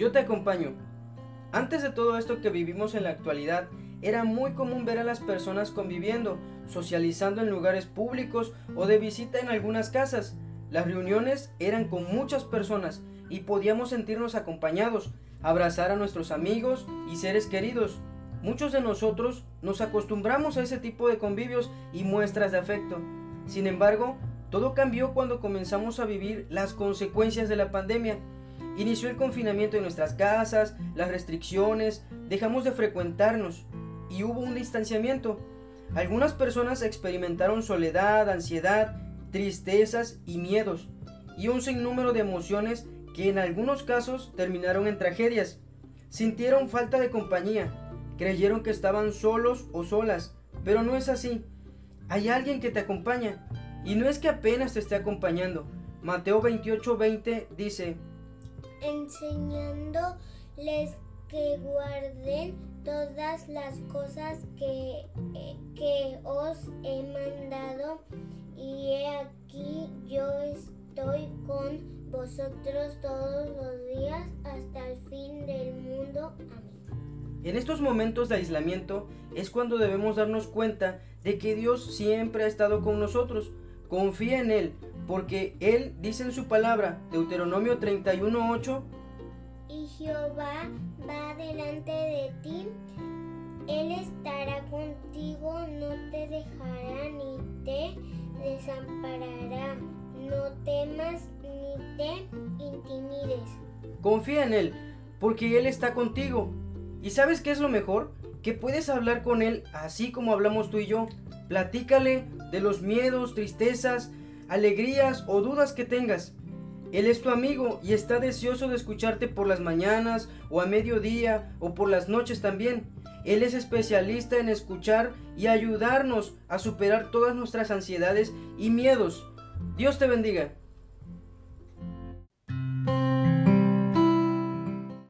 Yo te acompaño. Antes de todo esto que vivimos en la actualidad, era muy común ver a las personas conviviendo, socializando en lugares públicos o de visita en algunas casas. Las reuniones eran con muchas personas y podíamos sentirnos acompañados, abrazar a nuestros amigos y seres queridos. Muchos de nosotros nos acostumbramos a ese tipo de convivios y muestras de afecto. Sin embargo, todo cambió cuando comenzamos a vivir las consecuencias de la pandemia. Inició el confinamiento en nuestras casas, las restricciones, dejamos de frecuentarnos y hubo un distanciamiento. Algunas personas experimentaron soledad, ansiedad, tristezas y miedos, y un sinnúmero de emociones que en algunos casos terminaron en tragedias. Sintieron falta de compañía, creyeron que estaban solos o solas, pero no es así. Hay alguien que te acompaña, y no es que apenas te esté acompañando. Mateo 28:20 dice, enseñándoles que guarden todas las cosas que, que os he mandado y he aquí yo estoy con vosotros todos los días hasta el fin del mundo. Amén. En estos momentos de aislamiento es cuando debemos darnos cuenta de que Dios siempre ha estado con nosotros. Confía en Él, porque Él dice en su palabra, Deuteronomio 31.8, y Jehová va delante de ti, Él estará contigo, no te dejará ni te desamparará. No temas ni te intimides. Confía en Él, porque Él está contigo. ¿Y sabes qué es lo mejor? Que puedes hablar con Él así como hablamos tú y yo. Platícale de los miedos, tristezas, alegrías o dudas que tengas. Él es tu amigo y está deseoso de escucharte por las mañanas o a mediodía o por las noches también. Él es especialista en escuchar y ayudarnos a superar todas nuestras ansiedades y miedos. Dios te bendiga.